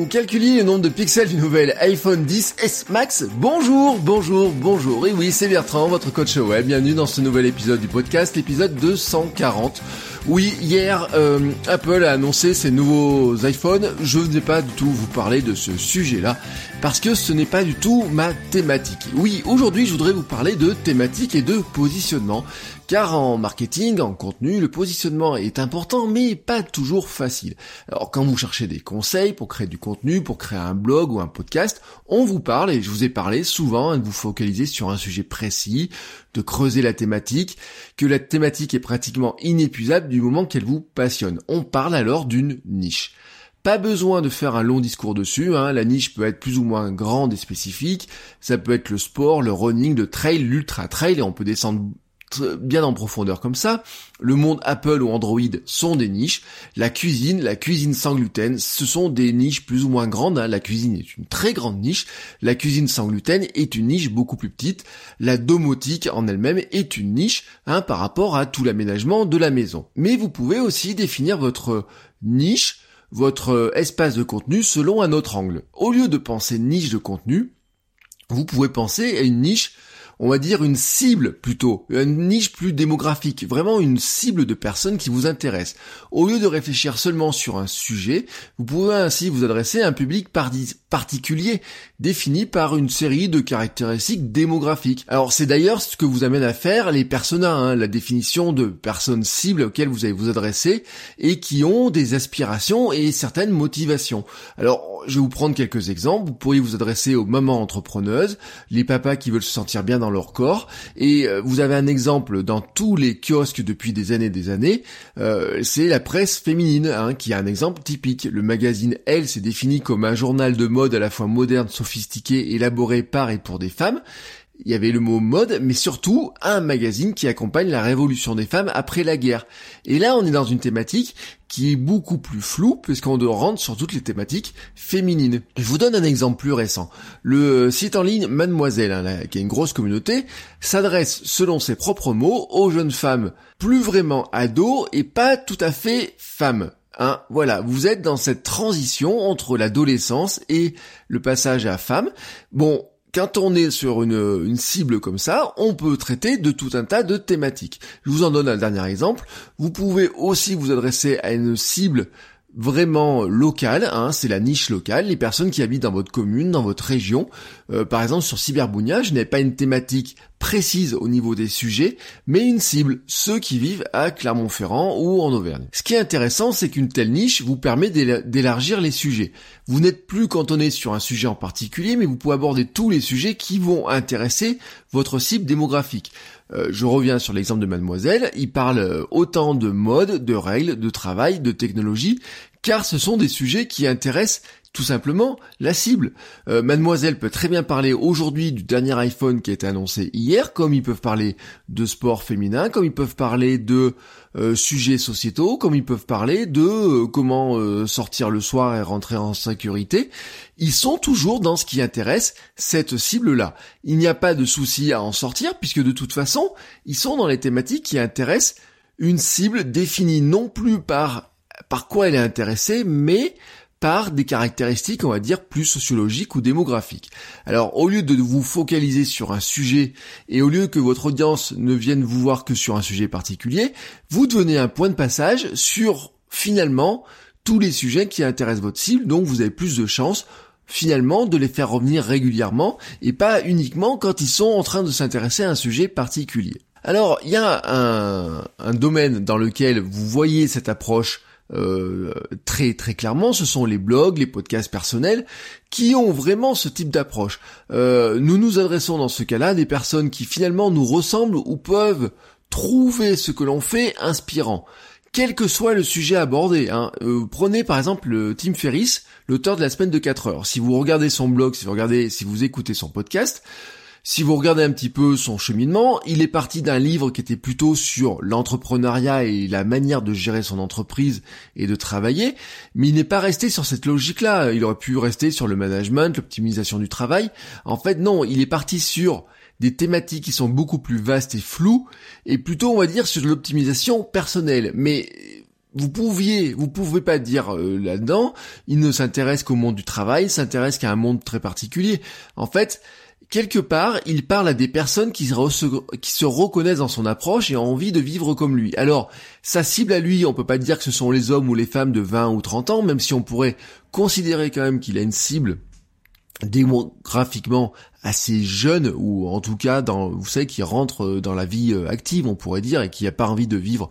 Vous le nombre de pixels du nouvel iPhone 10s Max Bonjour, bonjour, bonjour. Et oui, c'est Bertrand, votre coach web. Bienvenue dans ce nouvel épisode du podcast, l'épisode 240. Oui, hier, euh, Apple a annoncé ses nouveaux iPhones. Je ne vais pas du tout vous parler de ce sujet-là, parce que ce n'est pas du tout ma thématique. Oui, aujourd'hui, je voudrais vous parler de thématique et de positionnement, car en marketing, en contenu, le positionnement est important, mais pas toujours facile. Alors, quand vous cherchez des conseils pour créer du contenu, pour créer un blog ou un podcast, on vous parle, et je vous ai parlé souvent, hein, de vous focaliser sur un sujet précis, de creuser la thématique, que la thématique est pratiquement inépuisable du moment qu'elle vous passionne. On parle alors d'une niche. Pas besoin de faire un long discours dessus, hein. la niche peut être plus ou moins grande et spécifique, ça peut être le sport, le running, le trail, l'ultra trail, et on peut descendre bien en profondeur comme ça. Le monde Apple ou Android sont des niches. La cuisine, la cuisine sans gluten, ce sont des niches plus ou moins grandes. Hein. La cuisine est une très grande niche. La cuisine sans gluten est une niche beaucoup plus petite. La domotique en elle-même est une niche hein, par rapport à tout l'aménagement de la maison. Mais vous pouvez aussi définir votre niche, votre espace de contenu selon un autre angle. Au lieu de penser niche de contenu, vous pouvez penser à une niche on va dire une cible plutôt, une niche plus démographique, vraiment une cible de personnes qui vous intéressent. Au lieu de réfléchir seulement sur un sujet, vous pouvez ainsi vous adresser à un public particulier, défini par une série de caractéristiques démographiques. Alors c'est d'ailleurs ce que vous amène à faire les personas, hein, la définition de personnes cibles auxquelles vous allez vous adresser et qui ont des aspirations et certaines motivations. Alors je vais vous prendre quelques exemples. Vous pourriez vous adresser aux mamans entrepreneuses, les papas qui veulent se sentir bien dans leur corps. Et euh, vous avez un exemple dans tous les kiosques depuis des années et des années, euh, c'est la presse féminine, hein, qui a un exemple typique. Le magazine Elle s'est défini comme un journal de mode à la fois moderne, sophistiqué, élaboré par et pour des femmes il y avait le mot mode, mais surtout un magazine qui accompagne la révolution des femmes après la guerre. Et là, on est dans une thématique qui est beaucoup plus floue, puisqu'on doit rentrer sur toutes les thématiques féminines. Je vous donne un exemple plus récent. Le site en ligne Mademoiselle, hein, qui a une grosse communauté, s'adresse, selon ses propres mots, aux jeunes femmes plus vraiment ados et pas tout à fait femmes. Hein, voilà, vous êtes dans cette transition entre l'adolescence et le passage à femme. Bon, quand on est sur une, cible comme ça, on peut traiter de tout un tas de thématiques. Je vous en donne un dernier exemple. Vous pouvez aussi vous adresser à une cible vraiment local, hein, c'est la niche locale, les personnes qui habitent dans votre commune, dans votre région. Euh, par exemple, sur Cyberbounia, je n'ai pas une thématique précise au niveau des sujets, mais une cible, ceux qui vivent à Clermont-Ferrand ou en Auvergne. Ce qui est intéressant, c'est qu'une telle niche vous permet d'élargir les sujets. Vous n'êtes plus cantonné sur un sujet en particulier, mais vous pouvez aborder tous les sujets qui vont intéresser votre cible démographique. Euh, je reviens sur l'exemple de mademoiselle, il parle euh, autant de mode, de règles, de travail, de technologie, car ce sont des sujets qui intéressent tout simplement la cible. Euh, Mademoiselle peut très bien parler aujourd'hui du dernier iPhone qui a été annoncé hier, comme ils peuvent parler de sport féminin, comme ils peuvent parler de euh, sujets sociétaux, comme ils peuvent parler de euh, comment sortir le soir et rentrer en sécurité. Ils sont toujours dans ce qui intéresse cette cible-là. Il n'y a pas de souci à en sortir, puisque de toute façon, ils sont dans les thématiques qui intéressent une cible définie non plus par par quoi elle est intéressée, mais par des caractéristiques, on va dire, plus sociologiques ou démographiques. Alors, au lieu de vous focaliser sur un sujet et au lieu que votre audience ne vienne vous voir que sur un sujet particulier, vous devenez un point de passage sur, finalement, tous les sujets qui intéressent votre cible, donc vous avez plus de chances finalement de les faire revenir régulièrement et pas uniquement quand ils sont en train de s'intéresser à un sujet particulier. Alors, il y a un, un domaine dans lequel vous voyez cette approche euh, très très clairement, ce sont les blogs, les podcasts personnels qui ont vraiment ce type d'approche. Euh, nous nous adressons dans ce cas-là des personnes qui finalement nous ressemblent ou peuvent trouver ce que l'on fait inspirant. Quel que soit le sujet abordé, hein. euh, prenez par exemple Tim Ferriss, l'auteur de la semaine de 4 heures. Si vous regardez son blog, si vous regardez, si vous écoutez son podcast, si vous regardez un petit peu son cheminement, il est parti d'un livre qui était plutôt sur l'entrepreneuriat et la manière de gérer son entreprise et de travailler, mais il n'est pas resté sur cette logique-là. Il aurait pu rester sur le management, l'optimisation du travail. En fait, non, il est parti sur des thématiques qui sont beaucoup plus vastes et floues, et plutôt, on va dire, sur l'optimisation personnelle. Mais vous pouviez, vous pouvez pas dire euh, là-dedans, il ne s'intéresse qu'au monde du travail, il s'intéresse qu'à un monde très particulier. En fait, quelque part, il parle à des personnes qui se, reconnaissent dans son approche et ont envie de vivre comme lui. Alors, sa cible à lui, on peut pas dire que ce sont les hommes ou les femmes de 20 ou 30 ans, même si on pourrait considérer quand même qu'il a une cible démographiquement assez jeune ou en tout cas dans vous savez qui rentre dans la vie euh, active on pourrait dire et qui a pas envie de vivre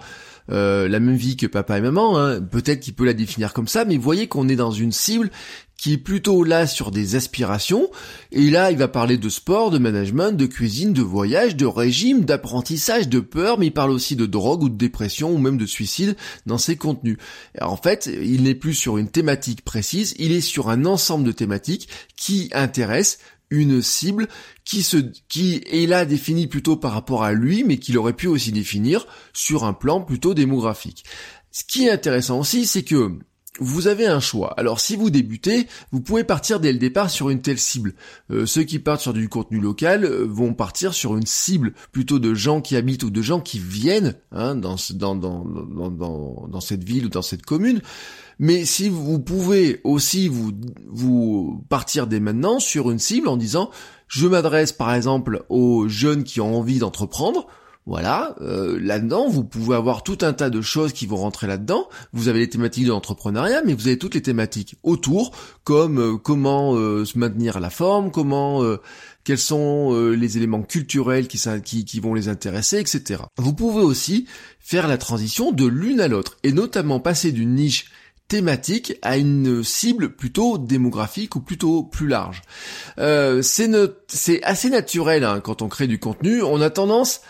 euh, la même vie que papa et maman, hein. peut-être qu'il peut la définir comme ça, mais voyez qu'on est dans une cible qui est plutôt là sur des aspirations, et là il va parler de sport, de management, de cuisine, de voyage, de régime, d'apprentissage, de peur, mais il parle aussi de drogue ou de dépression ou même de suicide dans ses contenus. en fait, il n'est plus sur une thématique précise, il est sur un ensemble de thématiques qui intéressent une cible qui se, qui est là définie plutôt par rapport à lui, mais qu'il aurait pu aussi définir sur un plan plutôt démographique. Ce qui est intéressant aussi, c'est que vous avez un choix. Alors si vous débutez, vous pouvez partir dès le départ sur une telle cible. Euh, ceux qui partent sur du contenu local euh, vont partir sur une cible plutôt de gens qui habitent ou de gens qui viennent hein, dans, dans, cette ville ou dans cette commune. Mais si vous pouvez aussi vous, vous partir dès maintenant sur une cible en disant je m'adresse par exemple aux jeunes qui ont envie d'entreprendre, voilà, euh, là-dedans, vous pouvez avoir tout un tas de choses qui vont rentrer là-dedans. Vous avez les thématiques de l'entrepreneuriat, mais vous avez toutes les thématiques autour, comme euh, comment euh, se maintenir à la forme, comment, quels sont les éléments culturels qui, vont les intéresser, etc. Vous pouvez aussi faire la transition de l'une à l'autre, et notamment passer d'une niche thématique à une cible plutôt démographique ou plutôt plus large. C'est assez naturel hein, quand on crée du contenu. On a tendance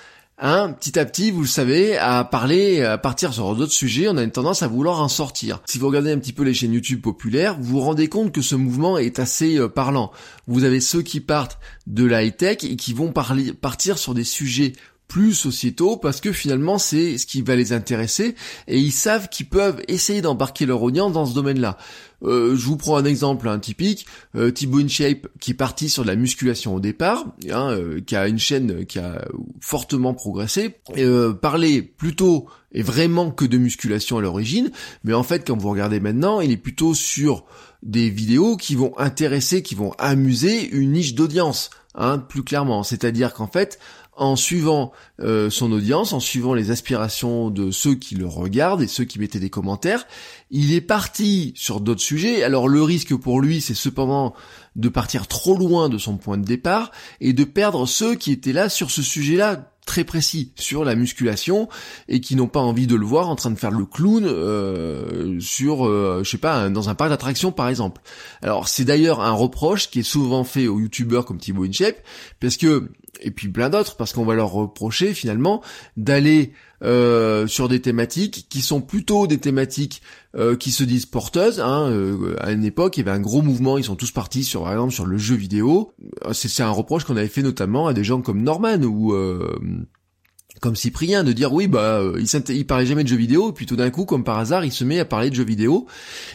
Hein, petit à petit, vous le savez, à parler, à partir sur d'autres sujets, on a une tendance à vouloir en sortir. Si vous regardez un petit peu les chaînes YouTube populaires, vous vous rendez compte que ce mouvement est assez euh, parlant. Vous avez ceux qui partent de la high-tech et qui vont parler, partir sur des sujets plus sociétaux parce que finalement c'est ce qui va les intéresser et ils savent qu'ils peuvent essayer d'embarquer leur audience dans ce domaine-là. Euh, je vous prends un exemple un typique, euh, Thibaut InShape qui est parti sur de la musculation au départ, hein, euh, qui a une chaîne qui a fortement progressé, euh, parlait plutôt et vraiment que de musculation à l'origine, mais en fait quand vous regardez maintenant, il est plutôt sur des vidéos qui vont intéresser, qui vont amuser une niche d'audience. Hein, plus clairement, c'est-à-dire qu'en fait, en suivant euh, son audience, en suivant les aspirations de ceux qui le regardent et ceux qui mettaient des commentaires, il est parti sur d'autres sujets. Alors le risque pour lui, c'est cependant de partir trop loin de son point de départ et de perdre ceux qui étaient là sur ce sujet-là très précis sur la musculation et qui n'ont pas envie de le voir en train de faire le clown euh, sur, euh, je sais pas, dans un parc d'attractions par exemple. Alors c'est d'ailleurs un reproche qui est souvent fait aux youtubeurs comme Thibaut InShape parce que et puis plein d'autres parce qu'on va leur reprocher finalement d'aller euh, sur des thématiques qui sont plutôt des thématiques euh, qui se disent porteuses. Hein. Euh, à une époque, il y avait un gros mouvement, ils sont tous partis sur, par exemple, sur le jeu vidéo. C'est un reproche qu'on avait fait notamment à des gens comme Norman ou comme Cyprien de dire oui bah il, il parlait jamais de jeux vidéo puis tout d'un coup comme par hasard il se met à parler de jeux vidéo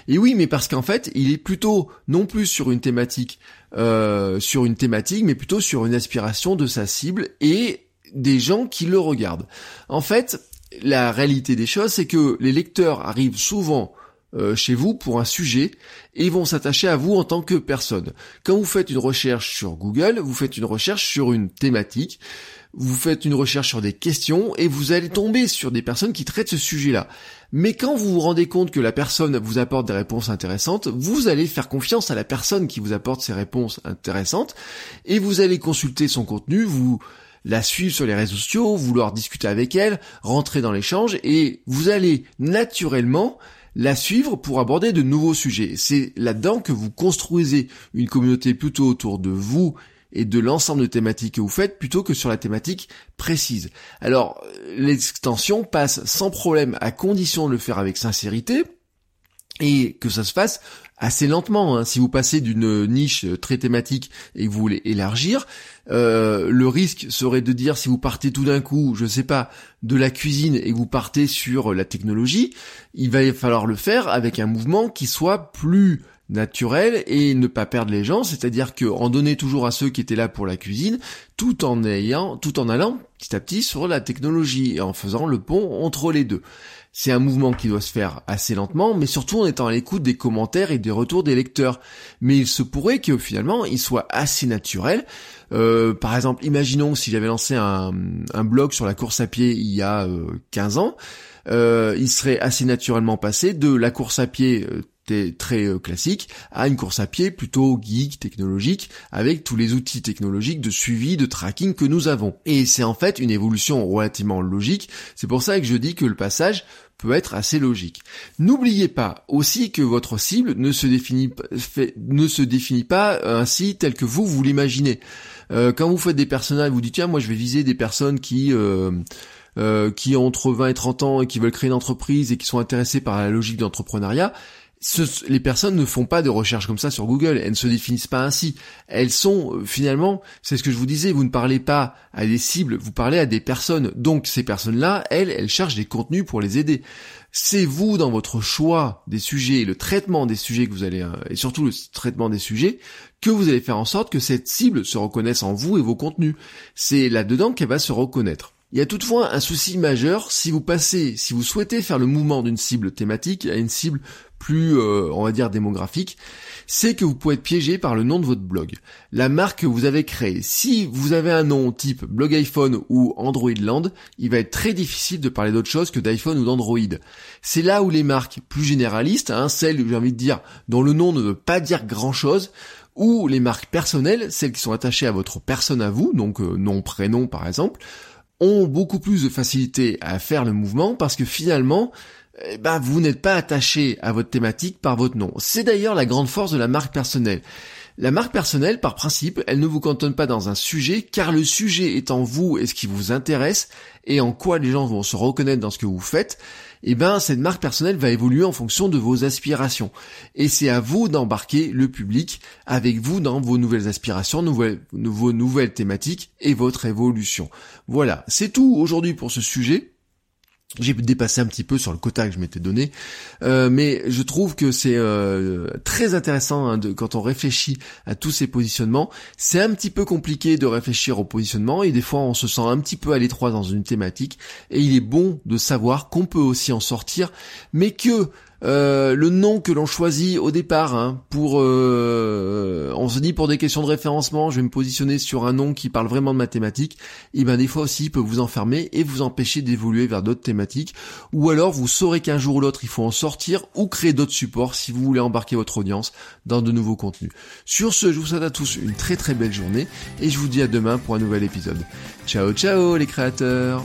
et oui mais parce qu'en fait il est plutôt non plus sur une thématique sur une thématique mais plutôt sur une aspiration de sa cible et des gens qui le regardent. En fait, la réalité des choses, c'est que les lecteurs arrivent souvent euh, chez vous pour un sujet et vont s'attacher à vous en tant que personne. Quand vous faites une recherche sur Google, vous faites une recherche sur une thématique, vous faites une recherche sur des questions et vous allez tomber sur des personnes qui traitent ce sujet-là. Mais quand vous vous rendez compte que la personne vous apporte des réponses intéressantes, vous allez faire confiance à la personne qui vous apporte ces réponses intéressantes et vous allez consulter son contenu, vous la suivre sur les réseaux sociaux, vouloir discuter avec elle, rentrer dans l'échange et vous allez naturellement la suivre pour aborder de nouveaux sujets. C'est là-dedans que vous construisez une communauté plutôt autour de vous et de l'ensemble de thématiques que vous faites plutôt que sur la thématique précise. Alors, l'extension passe sans problème à condition de le faire avec sincérité, et que ça se fasse assez lentement. Hein. Si vous passez d'une niche très thématique et que vous voulez élargir, euh, le risque serait de dire si vous partez tout d'un coup, je sais pas, de la cuisine et que vous partez sur la technologie, il va falloir le faire avec un mouvement qui soit plus naturel et ne pas perdre les gens, c'est-à-dire que en donner toujours à ceux qui étaient là pour la cuisine, tout en ayant, tout en allant petit à petit sur la technologie et en faisant le pont entre les deux. C'est un mouvement qui doit se faire assez lentement, mais surtout en étant à l'écoute des commentaires et des retours des lecteurs. Mais il se pourrait que finalement il soit assez naturel. Euh, par exemple, imaginons si j'avais lancé un, blog sur la course à pied il y a 15 euh, ans, euh, il serait assez naturellement passé de la course à pied très classique à une course à pied plutôt geek, technologique, avec tous les outils technologiques de suivi, de tracking que nous avons. Et c'est en fait une évolution relativement logique. C'est pour ça que je dis que le passage peut être assez logique. N'oubliez pas aussi que votre cible ne se définit, ne se définit pas ainsi tel que vous, vous l'imaginez. Euh, quand vous faites des personnages, vous dites tiens moi je vais viser des personnes qui euh, euh, qui ont entre 20 et 30 ans et qui veulent créer une entreprise et qui sont intéressées par la logique d'entrepreneuriat, les personnes ne font pas de recherche comme ça sur Google, elles ne se définissent pas ainsi. Elles sont euh, finalement, c'est ce que je vous disais, vous ne parlez pas à des cibles, vous parlez à des personnes. Donc ces personnes-là, elles, elles cherchent des contenus pour les aider. C'est vous dans votre choix des sujets, le traitement des sujets que vous allez, euh, et surtout le traitement des sujets, que vous allez faire en sorte que cette cible se reconnaisse en vous et vos contenus. C'est là-dedans qu'elle va se reconnaître. Il y a toutefois un souci majeur si vous passez, si vous souhaitez faire le mouvement d'une cible thématique à une cible plus, euh, on va dire, démographique, c'est que vous pouvez être piégé par le nom de votre blog. La marque que vous avez créée. Si vous avez un nom type blog iPhone ou Android Land, il va être très difficile de parler d'autre chose que d'iPhone ou d'Android. C'est là où les marques plus généralistes, hein, celles, j'ai envie de dire, dont le nom ne veut pas dire grand chose, ou les marques personnelles, celles qui sont attachées à votre personne à vous, donc euh, nom, prénom par exemple, ont beaucoup plus de facilité à faire le mouvement parce que finalement, eh ben, vous n'êtes pas attaché à votre thématique par votre nom. C'est d'ailleurs la grande force de la marque personnelle. La marque personnelle, par principe, elle ne vous cantonne pas dans un sujet, car le sujet en vous et ce qui vous intéresse, et en quoi les gens vont se reconnaître dans ce que vous faites, eh ben, cette marque personnelle va évoluer en fonction de vos aspirations. Et c'est à vous d'embarquer le public avec vous dans vos nouvelles aspirations, nouvelles, vos nouvelles thématiques et votre évolution. Voilà, c'est tout aujourd'hui pour ce sujet. J'ai dépassé un petit peu sur le quota que je m'étais donné, euh, mais je trouve que c'est euh, très intéressant hein, quand on réfléchit à tous ces positionnements. C'est un petit peu compliqué de réfléchir au positionnement et des fois on se sent un petit peu à l'étroit dans une thématique et il est bon de savoir qu'on peut aussi en sortir, mais que euh, le nom que l'on choisit au départ, hein, pour, euh, on se dit pour des questions de référencement, je vais me positionner sur un nom qui parle vraiment de mathématiques. Et ben des fois aussi, il peut vous enfermer et vous empêcher d'évoluer vers d'autres thématiques. Ou alors, vous saurez qu'un jour ou l'autre, il faut en sortir ou créer d'autres supports si vous voulez embarquer votre audience dans de nouveaux contenus. Sur ce, je vous souhaite à tous une très très belle journée et je vous dis à demain pour un nouvel épisode. Ciao ciao les créateurs